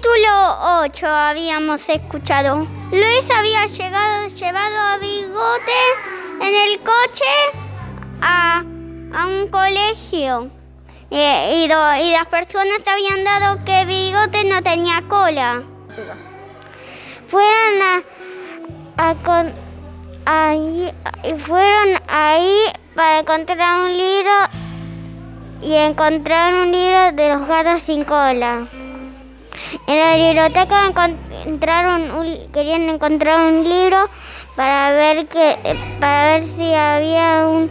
capítulo 8 habíamos escuchado. Luis había llegado, llevado a Bigote en el coche a, a un colegio. Y, y do- y las personas habían dado que Bigote no tenía cola. Fueron a, a con- ahí, y fueron ahí para encontrar un libro y encontrar un libro de los gatos sin cola. En la biblioteca encontraron un- querían encontrar un libro para ver que para ver si había un